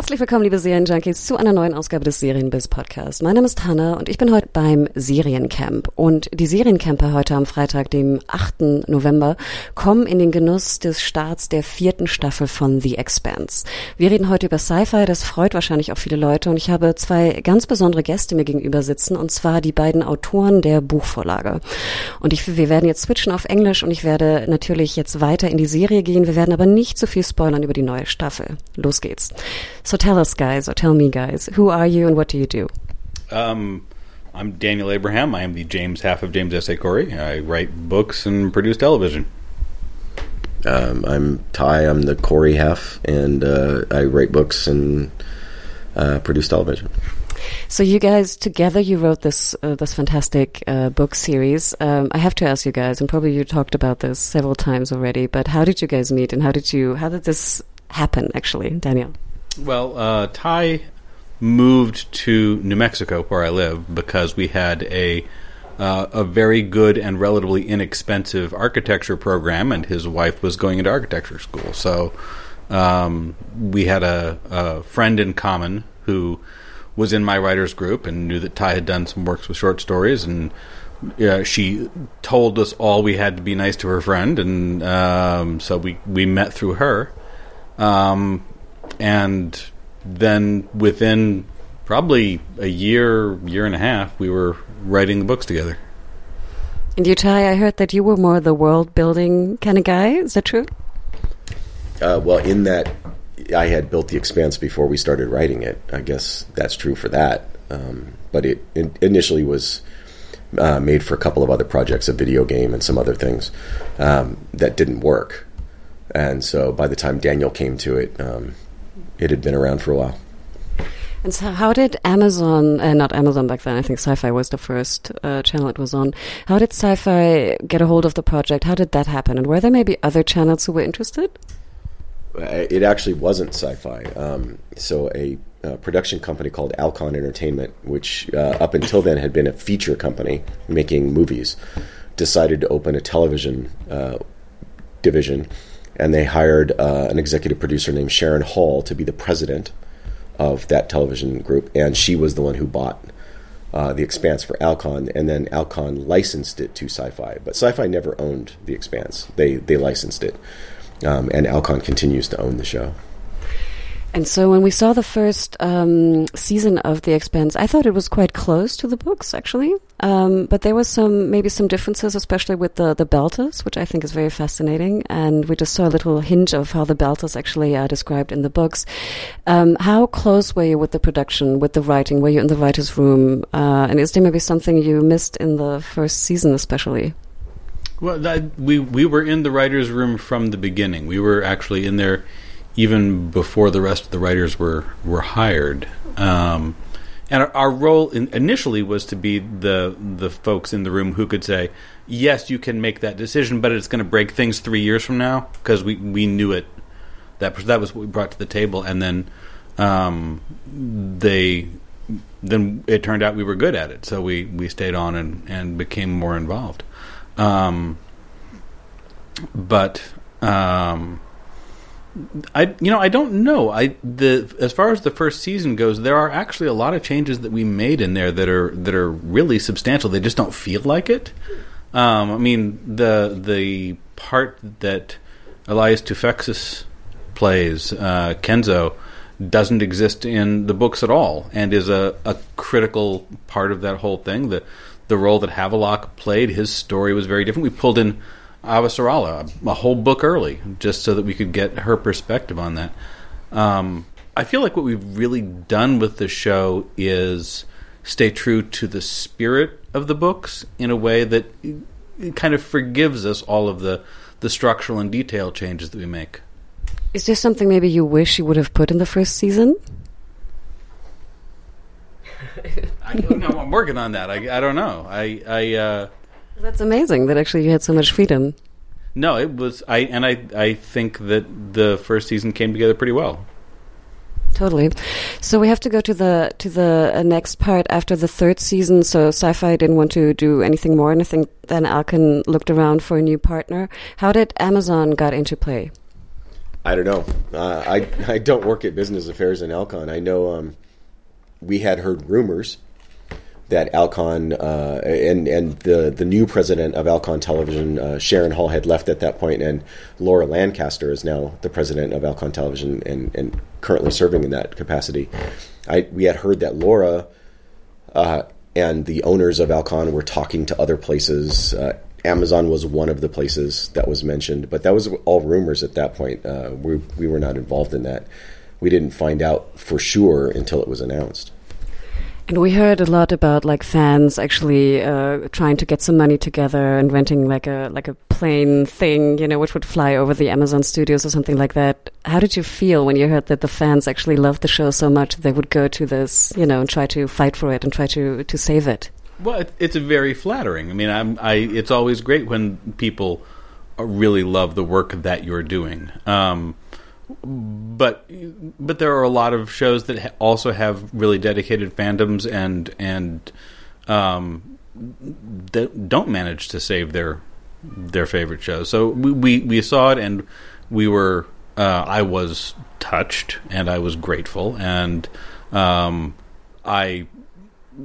Herzlich willkommen, liebe Serienjunkies, zu einer neuen Ausgabe des Serienbiz Podcast. Mein Name ist Hanna und ich bin heute beim Seriencamp. Und die Seriencamper heute am Freitag, dem 8. November, kommen in den Genuss des Starts der vierten Staffel von The Expanse. Wir reden heute über Sci-Fi, das freut wahrscheinlich auch viele Leute und ich habe zwei ganz besondere Gäste mir gegenüber sitzen und zwar die beiden Autoren der Buchvorlage. Und ich, wir werden jetzt switchen auf Englisch und ich werde natürlich jetzt weiter in die Serie gehen. Wir werden aber nicht zu viel spoilern über die neue Staffel. Los geht's. So tell us, guys, or tell me, guys, who are you and what do you do? Um, I'm Daniel Abraham. I am the James half of James S. A. Corey. I write books and produce television. Um, I'm Ty. I'm the Corey half, and uh, I write books and uh, produce television. So you guys together, you wrote this uh, this fantastic uh, book series. Um, I have to ask you guys, and probably you talked about this several times already. But how did you guys meet, and how did you how did this happen? Actually, Daniel. Well, uh, Ty moved to New Mexico, where I live, because we had a uh, a very good and relatively inexpensive architecture program, and his wife was going into architecture school. So um, we had a, a friend in common who was in my writers group and knew that Ty had done some works with short stories, and uh, she told us all we had to be nice to her friend, and um, so we we met through her. Um, and then within probably a year, year and a half, we were writing the books together. And you, Ty, I heard that you were more the world building kind of guy. Is that true? Uh, well, in that I had built the Expanse before we started writing it. I guess that's true for that. Um, but it in, initially was uh, made for a couple of other projects, a video game and some other things um, that didn't work. And so by the time Daniel came to it, um, it had been around for a while. And so, how did Amazon, uh, not Amazon back then, I think Sci Fi was the first uh, channel it was on. How did Sci Fi get a hold of the project? How did that happen? And were there maybe other channels who were interested? Uh, It actually wasn't sci-fi. Um, so a uh, production company called Alcon Entertainment, which uh, up until then had been a feature company making movies, decided to open a television uh, division, and they hired uh, an executive producer named Sharon Hall to be the president of that television group, and she was the one who bought. Uh, the Expanse for Alcon, and then Alcon licensed it to Sci-Fi, but Sci-Fi never owned the Expanse. They they licensed it, um, and Alcon continues to own the show. And so when we saw the first um, season of The Expanse, I thought it was quite close to the books, actually. Um, but there was some maybe some differences, especially with the the Belters, which I think is very fascinating. And we just saw a little hint of how the Belters actually are described in the books. Um, how close were you with the production, with the writing? Were you in the writers' room? Uh, and is there maybe something you missed in the first season, especially? Well, that, we we were in the writers' room from the beginning. We were actually in there even before the rest of the writers were were hired. Um, and our, our role in, initially was to be the the folks in the room who could say, "Yes, you can make that decision, but it's going to break things three years from now," because we, we knew it. That that was what we brought to the table, and then um, they then it turned out we were good at it, so we, we stayed on and, and became more involved. Um, but um, I you know I don't know. I the as far as the first season goes there are actually a lot of changes that we made in there that are that are really substantial. They just don't feel like it. Um, I mean the the part that Elias Toufexis plays uh, Kenzo doesn't exist in the books at all and is a, a critical part of that whole thing. The the role that Havelock played his story was very different. We pulled in Avasarala a, a whole book early, just so that we could get her perspective on that. Um, I feel like what we've really done with the show is stay true to the spirit of the books in a way that it kind of forgives us all of the the structural and detail changes that we make. Is there something maybe you wish you would have put in the first season? I don't know. I'm working on that. I, I don't know. I I uh, That's amazing that actually you had so much freedom. no. It was I and I I think that the first season came together pretty well. Totally. So we have to go to the to the uh, next part after the third season. So Sci-Fi didn't want to do anything more, and I think then Alcon looked around for a new partner. How did Amazon got into play? I don't know. Uh, I I don't work at business affairs in Alcon. I know um, we had heard rumors that Alcon uh, and and the the new president of Alcon Television, uh, Sharon Hall, had left at that point, and Laura Lancaster is now the president of Alcon Television and, and currently serving in that capacity. I we had heard that Laura uh, and the owners of Alcon were talking to other places. Uh, Amazon was one of the places that was mentioned, but that was all rumors at that point. Uh, we we were not involved in that. We didn't find out for sure until it was announced. And we heard a lot about like fans actually uh, trying to get some money together and renting like a like a plane thing, you know, which would fly over the Amazon studios or something like that. How did you feel when you heard that the fans actually loved the show so much they would go to this, you know, and try to fight for it and try to to save it? Well, it, it's very flattering. I mean, I'm, I it's always great when people really love the work that you're doing. Um, but but there are a lot of shows that ha- also have really dedicated fandoms and and um, that don't manage to save their their favorite shows. So we we, we saw it and we were uh, I was touched and I was grateful and um, I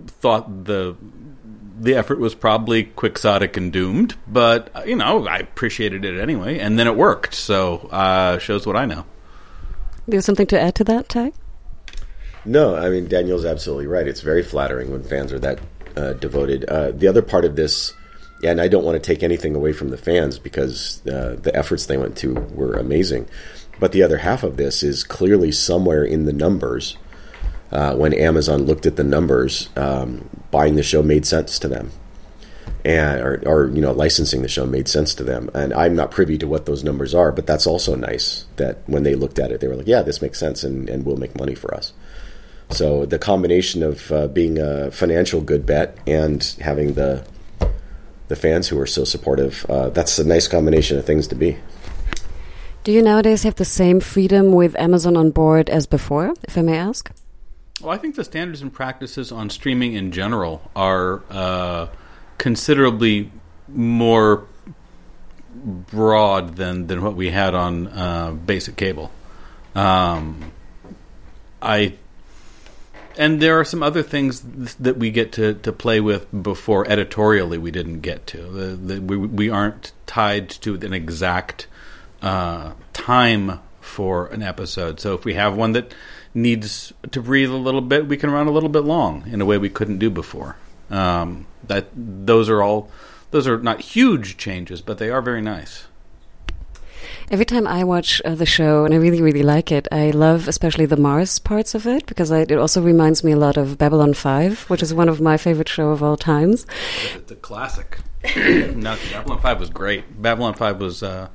thought the the effort was probably quixotic and doomed, but you know I appreciated it anyway, and then it worked. So uh, shows what I know. Do you have something to add to that, Ty? No, I mean Daniel's absolutely right. It's very flattering when fans are that uh, devoted. Uh, the other part of this, and I don't want to take anything away from the fans because uh, the efforts they went to were amazing. But the other half of this is clearly somewhere in the numbers. Uh, when Amazon looked at the numbers, um, buying the show made sense to them, and or, or you know licensing the show made sense to them. And I'm not privy to what those numbers are, but that's also nice that when they looked at it, they were like, "Yeah, this makes sense, and, and will make money for us." So the combination of uh, being a financial good bet and having the the fans who are so supportive, uh, that's a nice combination of things to be. Do you nowadays have the same freedom with Amazon on board as before, if I may ask? Well, I think the standards and practices on streaming in general are uh, considerably more broad than, than what we had on uh, basic cable. Um, I and there are some other things that we get to, to play with before editorially we didn't get to. The, the, we, we aren't tied to an exact uh, time for an episode. So if we have one that needs to breathe a little bit, we can run a little bit long in a way we couldn't do before. Um, that those are all those are not huge changes, but they are very nice. Every time I watch uh, the show, and I really, really like it, I love especially the Mars parts of it because I, it also reminds me a lot of Babylon 5, which is one of my favorite show of all times. It's a classic. no, Babylon 5 was great. Babylon 5 was, uh,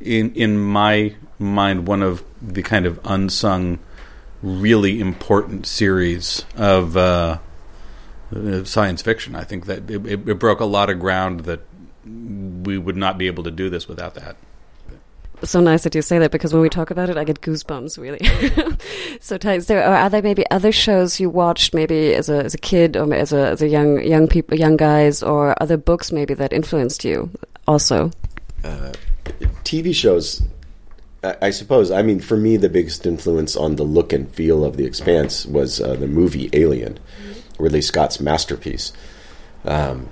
in, in my mind, one of the kind of unsung, really important series of uh, science fiction. I think that it, it broke a lot of ground that we would not be able to do this without that so nice that you say that because when we talk about it, I get goosebumps. Really. so, is there are there maybe other shows you watched maybe as a as a kid or as a as a young young people young guys or other books maybe that influenced you also? Uh, TV shows. I, I suppose. I mean, for me, the biggest influence on the look and feel of The Expanse was uh, the movie Alien, Ridley Scott's masterpiece. Um,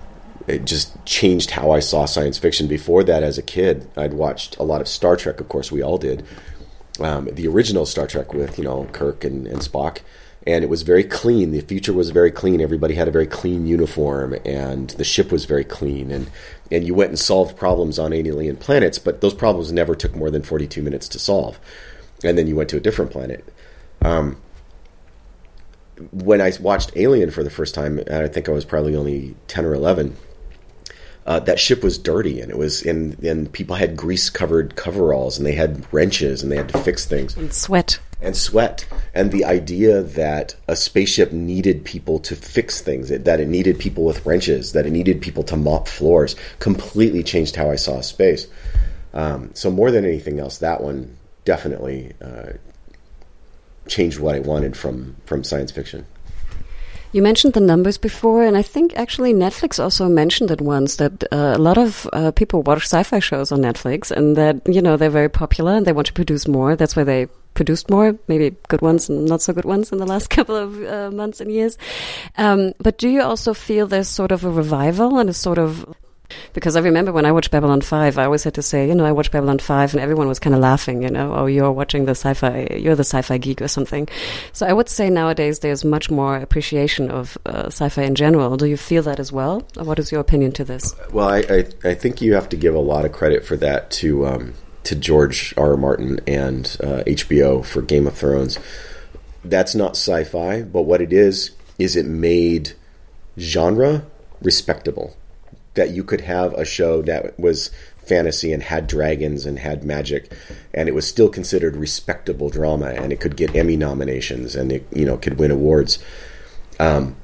it just changed how I saw science fiction. Before that, as a kid, I'd watched a lot of Star Trek. Of course, we all did. Um, the original Star Trek with you know Kirk and, and Spock, and it was very clean. The future was very clean. Everybody had a very clean uniform, and the ship was very clean. And and you went and solved problems on alien planets, but those problems never took more than forty two minutes to solve. And then you went to a different planet. Um, when I watched Alien for the first time, I think I was probably only ten or eleven uh, that ship was dirty and it was and, and people had grease covered coveralls and they had wrenches and they had to fix things. And sweat. and sweat. And the idea that a spaceship needed people to fix things that it needed people with wrenches that it needed people to mop floors completely changed how i saw space. Um, so more than anything else that one definitely uh, changed what i wanted from from science fiction You mentioned the numbers before, and I think actually Netflix also mentioned it once that uh, a lot of uh, people watch sci-fi shows on Netflix, and that you know they're very popular and they want to produce more. That's why they produced more, maybe good ones and not so good ones in the last couple of uh, months and years. Um, but do you also feel there's sort of a revival and a sort of because I remember when I watched Babylon 5, I always had to say, you know, I watched Babylon 5 and everyone was kind of laughing, you know, oh, you're watching the sci-fi, you're the sci-fi geek or something. So I would say nowadays there's much more appreciation of uh, sci-fi in general. Do you feel that as well? Or what is your opinion to this? Well, I, I, I think you have to give a lot of credit for that to um, to George R. R. Martin and uh, HBO for Game of Thrones. That's not sci-fi, but what it is is it made genre respectable. That you could have a show that was fantasy and had dragons and had magic, and it was still considered respectable drama, and it could get Emmy nominations and it you know could win awards um,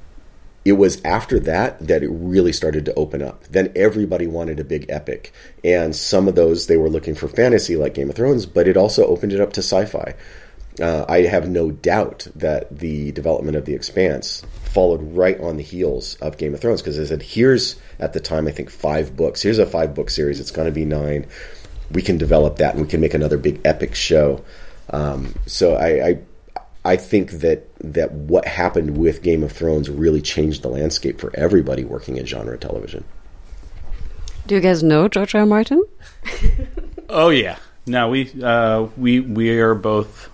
it was after that that it really started to open up. Then everybody wanted a big epic, and some of those they were looking for fantasy like Game of Thrones, but it also opened it up to sci-fi. Uh, I have no doubt that the development of The Expanse followed right on the heels of Game of Thrones because I said, here's at the time I think five books. Here's a five book series. It's going to be nine. We can develop that and we can make another big epic show. Um, so I, I I think that that what happened with Game of Thrones really changed the landscape for everybody working in genre television. Do you guys know George R. R. Martin? Oh yeah. No, we uh, we we are both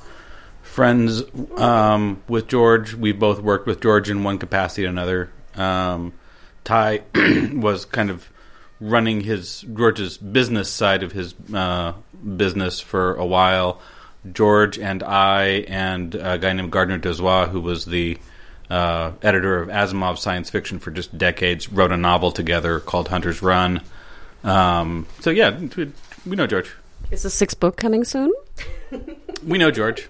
friends um, with George. We both worked with George in one capacity or another. Um, Ty was kind of running his George's business side of his uh, business for a while. George and I and a guy named Gardner Dozois, who was the uh, editor of Asimov science fiction for just decades, wrote a novel together called Hunter's Run. Um, so yeah, we, we know George. Is the sixth book coming soon? We know George.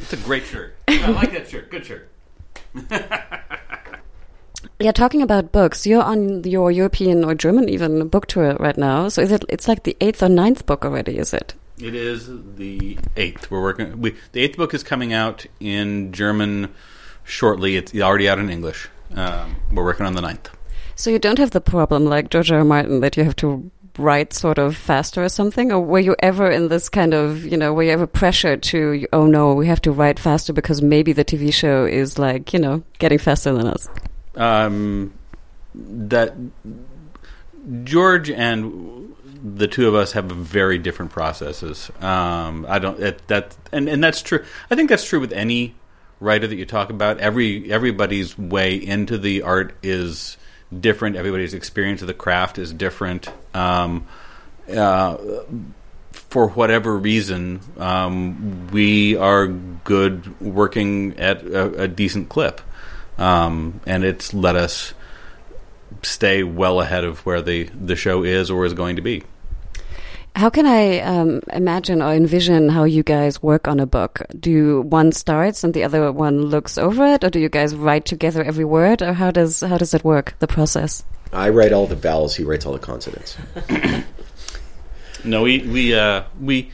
It's a great shirt. I like that shirt. Good shirt. Yeah, talking about books, you're on your European or German even book tour right now. So is it? It's like the eighth or ninth book already, is it? It is the eighth. We're working. We, the eighth book is coming out in German shortly. It's already out in English. Um, we're working on the ninth. So you don't have the problem like George R. R. Martin that you have to write sort of faster or something, or were you ever in this kind of you know were you ever pressured to oh no we have to write faster because maybe the TV show is like you know getting faster than us? Um, that George and the two of us have very different processes. Um, I don't it, that and and that's true. I think that's true with any writer that you talk about. Every everybody's way into the art is different. Everybody's experience of the craft is different. Um, uh, for whatever reason, um, we are good working at a, a decent clip, um, and it's let us stay well ahead of where the the show is or is going to be. How can I um, imagine or envision how you guys work on a book? Do one starts and the other one looks over it, or do you guys write together every word, or how does how does it work? The process. I write all the vowels. He writes all the consonants. No, we we uh, we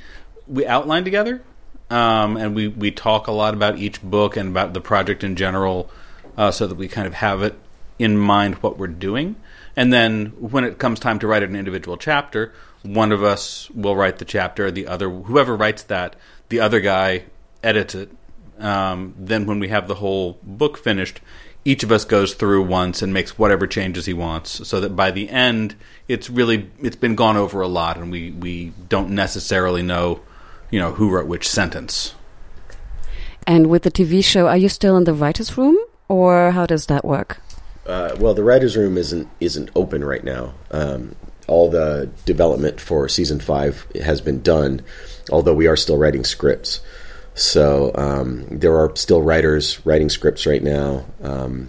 we outline together, um, and we we talk a lot about each book and about the project in general, uh, so that we kind of have it in mind what we're doing. And then when it comes time to write an individual chapter, one of us will write the chapter. The other, whoever writes that, the other guy edits it. Um, then when we have the whole book finished, each of us goes through once and makes whatever changes he wants, so that by the end, it's really it's been gone over a lot, and we we don't necessarily know, you know, who wrote which sentence. And with the TV show, are you still in the writers' room, or how does that work? Uh, well, the writers' room isn't isn't open right now. Um, all the development for season five has been done, although we are still writing scripts. So um, there are still writers writing scripts right now. Um,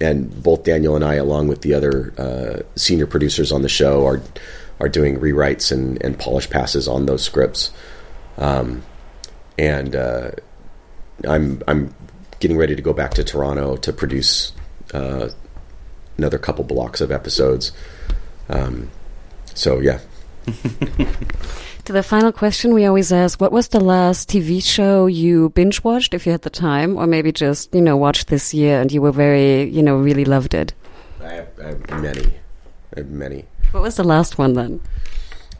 and both Daniel and I, along with the other uh, senior producers on the show, are are doing rewrites and, and polish passes on those scripts. Um, and uh, I'm I'm getting ready to go back to Toronto to produce uh, another couple blocks of episodes. Um, so yeah. to the final question, we always ask, what was the last TV show you binge watched if you had the time, or maybe just you know watched this year and you were very you know really loved it? I have, I have many, I have many. What was the last one then?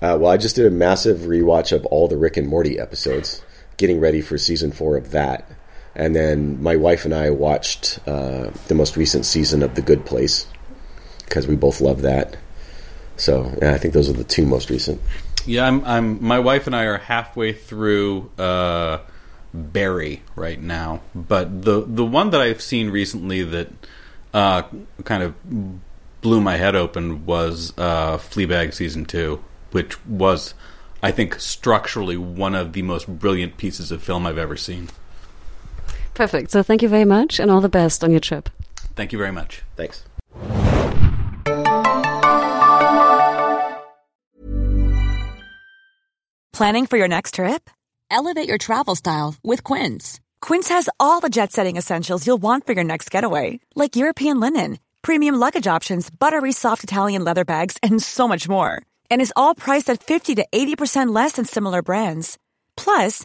Uh, well, I just did a massive rewatch of all the Rick and Morty episodes, getting ready for season four of that. And then my wife and I watched uh, the most recent season of The Good Place because we both love that. So yeah, I think those are the two most recent. Yeah, I'm. I'm. My wife and I are halfway through uh, Barry right now, but the the one that I've seen recently that uh, kind of blew my head open was uh, Fleabag season two, which was, I think, structurally one of the most brilliant pieces of film I've ever seen. Perfect. So thank you very much, and all the best on your trip. Thank you very much. Thanks. Planning for your next trip? Elevate your travel style with Quince. Quince has all the jet setting essentials you'll want for your next getaway, like European linen, premium luggage options, buttery soft Italian leather bags, and so much more. And is all priced at 50 to 80% less than similar brands. Plus,